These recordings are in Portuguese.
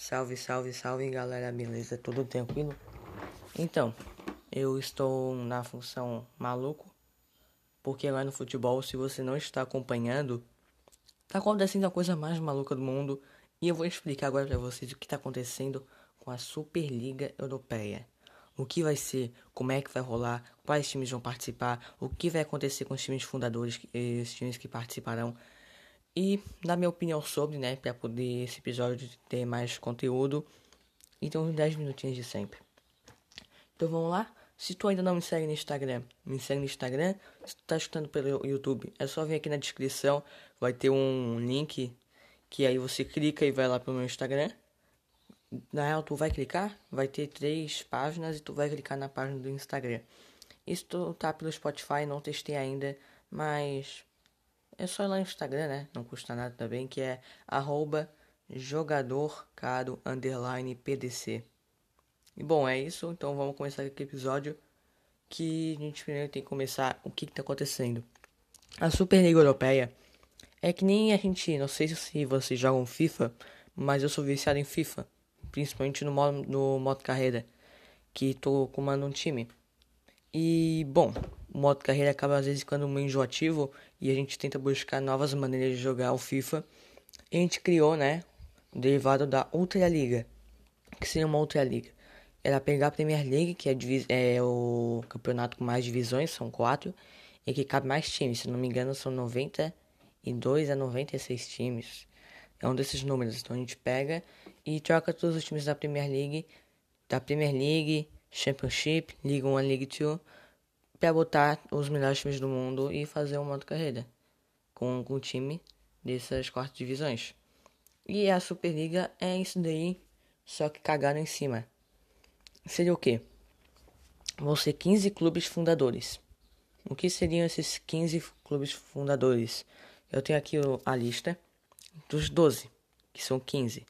Salve, salve, salve galera, beleza? Tudo tranquilo? Então, eu estou na função maluco, porque lá no futebol, se você não está acompanhando, tá acontecendo a coisa mais maluca do mundo e eu vou explicar agora para vocês o que está acontecendo com a Superliga Europeia. O que vai ser, como é que vai rolar, quais times vão participar, o que vai acontecer com os times fundadores, os times que participarão e dar minha opinião sobre, né, para poder esse episódio ter mais conteúdo. Então, uns 10 minutinhos de sempre. Então vamos lá? Se tu ainda não me segue no Instagram, me segue no Instagram. Se tu tá escutando pelo YouTube, é só vir aqui na descrição. Vai ter um link que aí você clica e vai lá pro meu Instagram. Na real, tu vai clicar, vai ter três páginas e tu vai clicar na página do Instagram. Isso tá pelo Spotify, não testei ainda, mas é só ir lá no Instagram, né? Não custa nada também, que é arroba jogadorcaro underline pdc. E bom, é isso. Então vamos começar aqui o episódio. Que a gente primeiro tem que começar o que, está acontecendo. A Superliga Europeia é que nem a gente, não sei se vocês jogam FIFA, mas eu sou viciado em FIFA, principalmente no modo, no modo carreira, que tô comando um time. E bom, o modo carreira acaba às vezes ficando meio enjoativo e a gente tenta buscar novas maneiras de jogar o FIFA. E a gente criou, né, o derivado da Ultra Liga, que seria uma Ultra Liga. Era pegar a Premier League, que é, é, o campeonato com mais divisões, são quatro, e que cabe mais times, se não me engano são 92 a 96 times. É um desses números, então a gente pega e troca todos os times da Premier League, da Premier League, Championship, League 1, League 2, para botar os melhores times do mundo e fazer um modo carreira com, o time dessas quartas divisões. E a Superliga é isso daí, só que cagaram em cima. Seria o quê? Vão ser 15 clubes fundadores. O que seriam esses 15 clubes fundadores? Eu tenho aqui a lista dos 12, que são 15.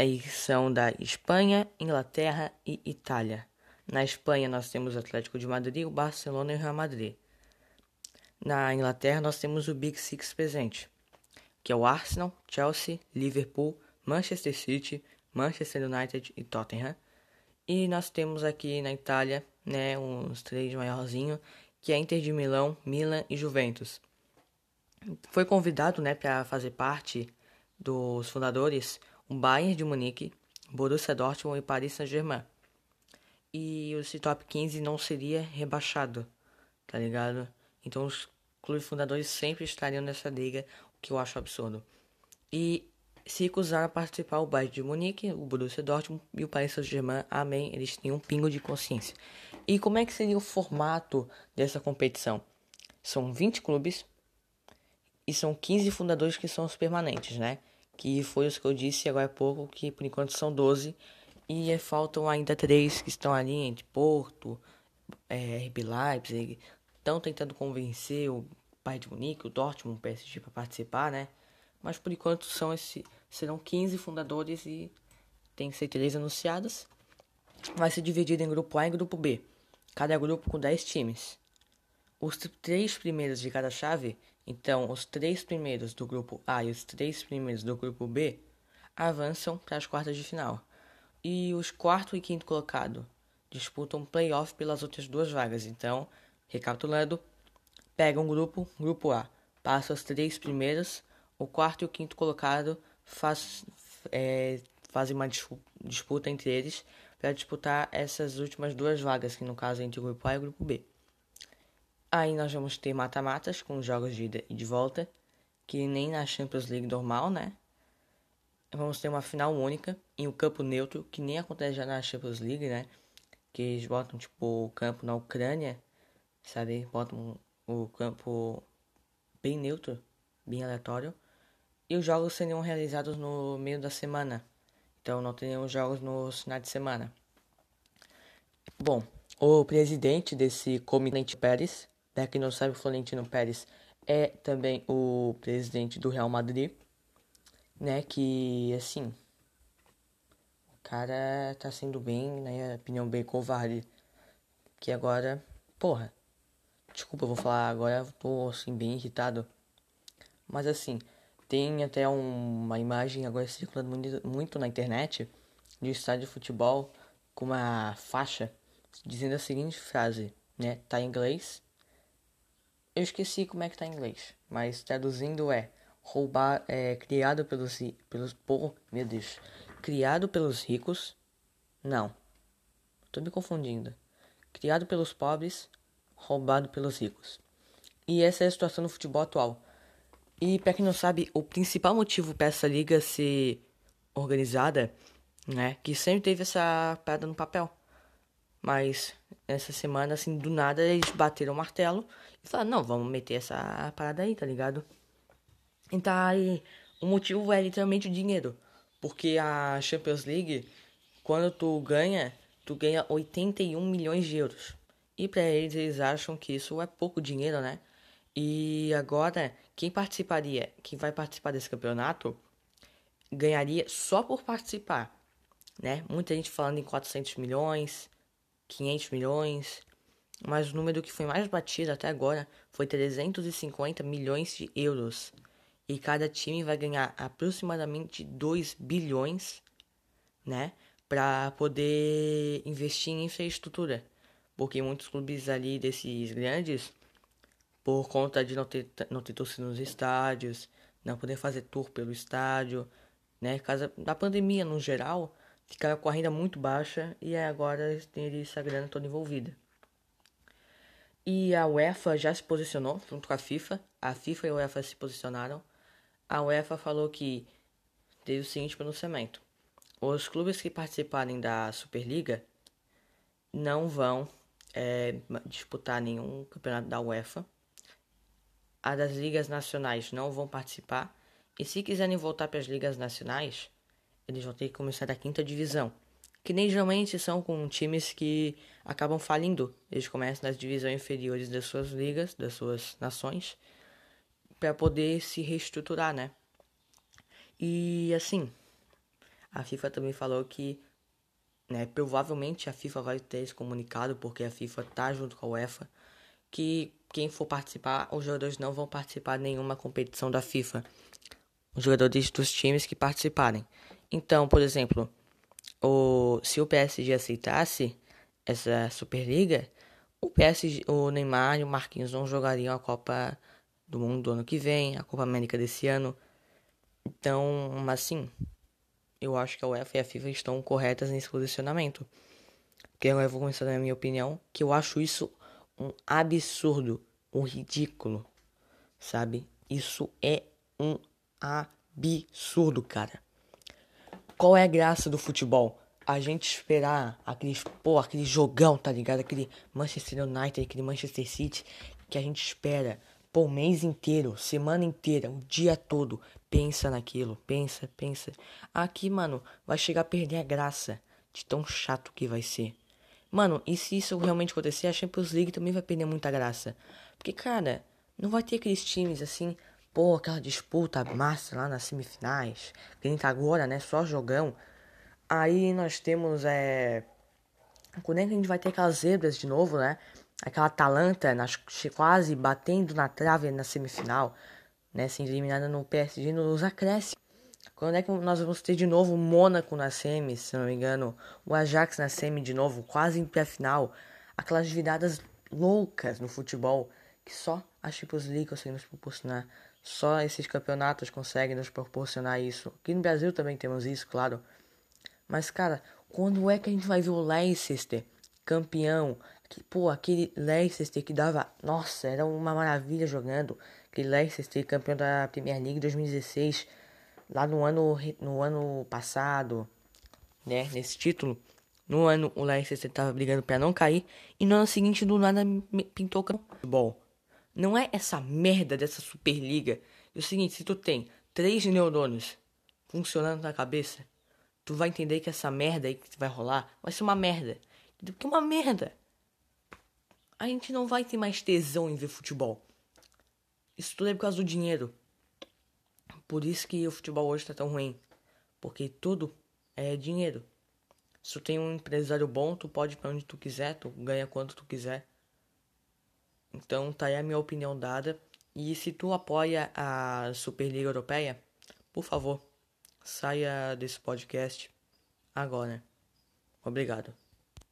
Aí são da Espanha, Inglaterra e Itália. Na Espanha nós temos o Atlético de Madrid, o Barcelona e o Real Madrid. Na Inglaterra nós temos o Big Six presente, que é o Arsenal, Chelsea, Liverpool, Manchester City, Manchester United e Tottenham. E nós temos aqui na Itália, né, uns três maiorzinhos, que é Inter de Milão, Milan e Juventus. Foi convidado, né, para fazer parte dos fundadores Bayern de Munique, Borussia Dortmund e Paris Saint-Germain e esse top 15 não seria rebaixado, tá ligado? Então os clubes fundadores sempre estariam nessa liga, o que eu acho absurdo. E se recusaram a participar o Bayern de Munique, o Borussia Dortmund e o Paris Saint-Germain, amém, eles têm um pingo de consciência. E como é que seria o formato dessa competição? São 20 clubes e são 15 fundadores que são os permanentes, né? Que foi os que eu disse agora há pouco, que por enquanto são 12 e faltam ainda três que estão ali entre Porto, é, RB Leipzig. Estão tentando convencer o Bayern de Munique, o Dortmund, o PSG para participar, né? Mas por enquanto são esse, serão 15 fundadores e tem que ser três anunciadas. Vai ser dividido em grupo A e grupo B. Cada grupo com 10 times. Os três primeiros de cada chave, então os três primeiros do grupo A e os três primeiros do grupo B, avançam para as quartas de final e os quarto e quinto colocado disputam playoff pelas outras duas vagas. Então, recapitulando, pega um grupo, grupo A, passa os três primeiros, o quarto e o quinto colocado faz, é, fazem uma disputa entre eles para disputar essas últimas duas vagas, que no caso é entre o grupo A e o grupo B. Aí nós vamos ter mata-matas com jogos de ida e de volta, que nem na Champions League normal, né? vamos ter uma final única em um campo neutro, que nem acontece já na Champions League, né? Que eles botam, tipo, o campo na Ucrânia, sabe? Botam o campo bem neutro, bem aleatório. E os jogos seriam realizados no meio da semana. Então não teriam jogos no final de semana. Bom, o presidente desse comitê Pérez, para quem não sabe, o Florentino Pérez é também o presidente do Real Madrid né, que assim, o cara tá sendo bem, na minha opinião, bem covarde. Que agora, porra, desculpa, eu vou falar agora, tô assim, bem irritado. Mas assim, Tem até um, uma imagem agora circulando muito, muito na internet de um estádio de futebol com uma faixa dizendo a seguinte frase, né? Tá em inglês. Eu esqueci como é que tá em inglês, mas traduzindo é roubar é criado pelos pelos por, meu Deus, criado pelos ricos. Não. Tô me confundindo. Criado pelos pobres, roubado pelos ricos. E essa é a situação no futebol atual. E para quem não sabe, o principal motivo para essa liga ser organizada, né, que sempre teve essa parada no papel. Mas essa semana, assim, do nada, eles bateram o martelo e falaram, não, vamos meter essa parada aí, tá ligado? Então aí, o motivo é literalmente o dinheiro. Porque a Champions League, quando tu ganha, tu ganha 81 milhões de euros. E para eles, eles acham que isso é pouco dinheiro, né? E agora, quem participaria, quem vai participar desse campeonato, ganharia só por participar, né? Muita gente falando em 400 milhões, 500 milhões, mas o número que foi mais batido até agora foi 350 milhões de euros. E cada time vai ganhar aproximadamente 2 bilhões, né? Para poder investir em infraestrutura. Porque muitos clubes ali desses grandes por conta de não ter, não ter torcida nos estádios, não poder fazer tour pelo estádio, né? Casa da pandemia no geral, ficaram com a renda muito baixa e agora tem essa grana toda envolvida. E a UEFA já se posicionou junto com a FIFA. A FIFA e a UEFA se posicionaram. A UEFA falou que teve o seguinte pronunciamento: os clubes que participarem da Superliga não vão é, disputar nenhum campeonato da UEFA a das ligas nacionais não vão participar. E se quiserem voltar para as ligas nacionais, eles vão ter que começar da quinta divisão. Que nem geralmente são com times que acabam falindo. Eles começam nas divisões inferiores das suas ligas, das suas nações, para poder se reestruturar, né? E assim, a FIFA também falou que, né, provavelmente a FIFA vai ter esse comunicado, porque a FIFA tá junto com a UEFA, que quem for participar, os jogadores não vão participar de nenhuma competição da FIFA. Os jogadores dos times que participarem. Então, por exemplo, o, se o PSG aceitasse essa Superliga, o PSG, o Neymar e o Marquinhos não jogariam a Copa do Mundo do ano que vem, a Copa América desse ano. Então, assim, eu acho que a UEFA e a FIFA estão corretas nesse posicionamento. Que eu vou começar a dar a minha opinião, que eu acho isso um absurdo, um ridículo, sabe? Isso é um absurdo, cara. Qual é a graça do futebol? A gente esperar aquele, pô, aquele jogão, tá ligado? Aquele Manchester United, aquele Manchester City que a gente espera, pô, o mês inteiro, semana inteira, o dia todo. Pensa naquilo, pensa, pensa. Aqui, mano, vai chegar a perder a graça de tão chato que vai ser. Mano, e se isso realmente acontecer, a Champions League também vai perder muita graça. Porque, cara, não vai ter aqueles times assim, pô, aquela disputa massa lá nas semifinais. Que nem tá agora, né? Só jogão. Aí nós temos, é. Quando é que a gente vai ter aquelas zebras de novo, né? Aquela Atalanta nas, quase batendo na trave na semifinal, né? Sendo eliminada no PSG nos acréscimos. Quando é que nós vamos ter de novo o Mônaco na semi, se não me engano, o Ajax na semi de novo, quase em pé final, aquelas viradas loucas no futebol que só a Champions League consegue nos proporcionar, só esses campeonatos conseguem nos proporcionar isso. Aqui no Brasil também temos isso, claro. Mas cara, quando é que a gente vai ver o Leicester campeão? Que, pô, aquele Leicester que dava, nossa, era uma maravilha jogando. Aquele Leicester campeão da Premier League 2016 lá no ano, no ano passado, né, nesse título, no ano o Leicester estava brigando para não cair e no ano seguinte do nada pintou o bom. Não é essa merda dessa Superliga. É o seguinte, se tu tem três neurônios funcionando na cabeça, tu vai entender que essa merda aí que vai rolar vai ser uma merda. Porque uma merda. A gente não vai ter mais tesão em ver futebol. Isso tudo é por causa do dinheiro. Por isso que o futebol hoje está tão ruim. Porque tudo é dinheiro. Se tu tem um empresário bom, tu pode ir pra onde tu quiser, tu ganha quanto tu quiser. Então tá aí a minha opinião dada. E se tu apoia a Superliga Europeia, por favor, saia desse podcast agora. Obrigado.